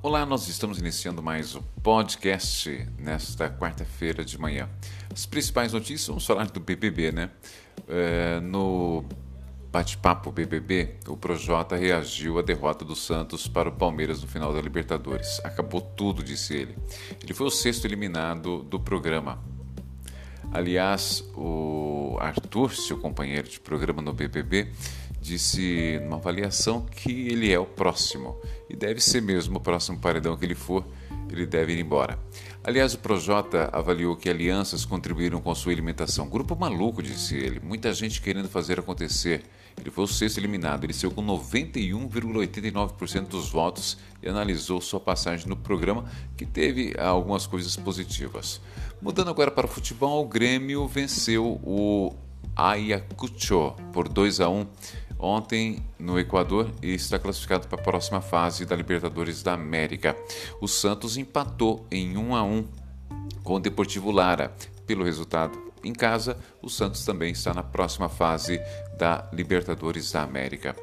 Olá, nós estamos iniciando mais um podcast nesta quarta-feira de manhã. As principais notícias, vamos falar do BBB, né? É, no bate-papo BBB, o Projota reagiu à derrota do Santos para o Palmeiras no final da Libertadores. Acabou tudo, disse ele. Ele foi o sexto eliminado do programa. Aliás, o Arthur, seu companheiro de programa no BBB, disse numa avaliação que ele é o próximo e deve ser mesmo o próximo paredão que ele for, ele deve ir embora. Aliás, o Projota avaliou que alianças contribuíram com sua alimentação. Grupo maluco, disse ele. Muita gente querendo fazer acontecer. Ele foi o sexto eliminado. Ele saiu com 91,89% dos votos e analisou sua passagem no programa, que teve algumas coisas positivas. Mudando agora para o futebol, o Grêmio venceu o Ayacucho por 2 a 1 ontem no Equador e está classificado para a próxima fase da Libertadores da América. O Santos empatou em 1 a 1 com o Deportivo Lara. Pelo resultado, em casa, o Santos também está na próxima fase da Libertadores da América.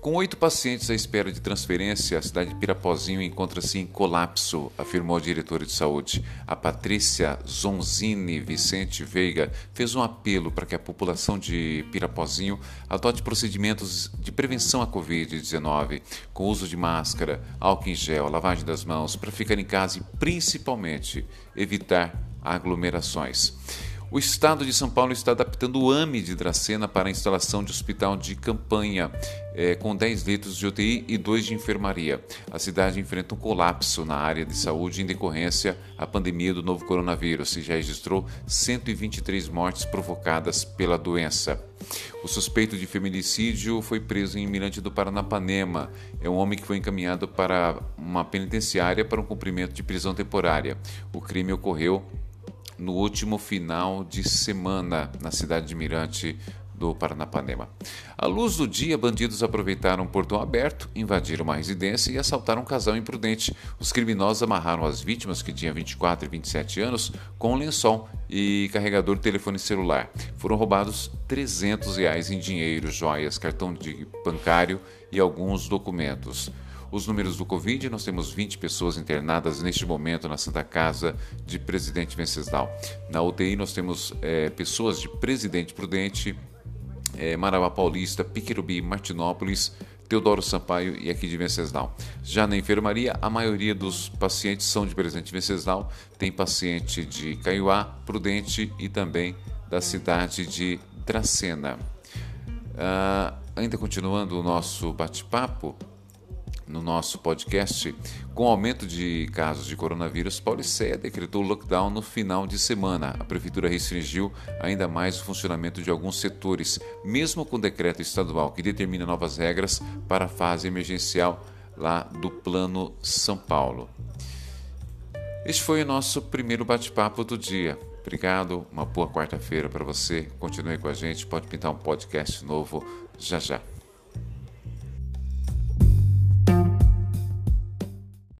Com oito pacientes à espera de transferência, a cidade de Pirapozinho encontra-se em colapso, afirmou a diretora de saúde. A Patrícia Zonzini Vicente Veiga fez um apelo para que a população de Pirapozinho adote procedimentos de prevenção à Covid-19, com uso de máscara, álcool em gel, lavagem das mãos, para ficar em casa e principalmente evitar aglomerações. O Estado de São Paulo está adaptando o AME de Dracena para a instalação de hospital de campanha, é, com 10 leitos de UTI e 2 de enfermaria. A cidade enfrenta um colapso na área de saúde em decorrência à pandemia do novo coronavírus e já registrou 123 mortes provocadas pela doença. O suspeito de feminicídio foi preso em Mirante do Paranapanema. É um homem que foi encaminhado para uma penitenciária para um cumprimento de prisão temporária. O crime ocorreu no último final de semana na cidade de Mirante do Paranapanema. À luz do dia, bandidos aproveitaram um portão aberto, invadiram uma residência e assaltaram um casal imprudente. Os criminosos amarraram as vítimas, que tinham 24 e 27 anos, com um lençol e carregador de telefone celular. Foram roubados 300 reais em dinheiro, joias, cartão de bancário e alguns documentos. Os números do Covid, nós temos 20 pessoas internadas neste momento na Santa Casa de Presidente Venceslau. Na UTI nós temos é, pessoas de Presidente Prudente, é, Marabá Paulista, Piquerubi, Martinópolis, Teodoro Sampaio e aqui de Venceslau. Já na enfermaria, a maioria dos pacientes são de Presidente Venceslau, tem paciente de Caiuá, Prudente e também da cidade de Dracena. Uh, ainda continuando o nosso bate-papo, no nosso podcast, com aumento de casos de coronavírus, Pauliceia decretou lockdown no final de semana. A prefeitura restringiu ainda mais o funcionamento de alguns setores, mesmo com o decreto estadual que determina novas regras para a fase emergencial lá do Plano São Paulo. Este foi o nosso primeiro bate-papo do dia. Obrigado, uma boa quarta-feira para você. Continue com a gente, pode pintar um podcast novo já já.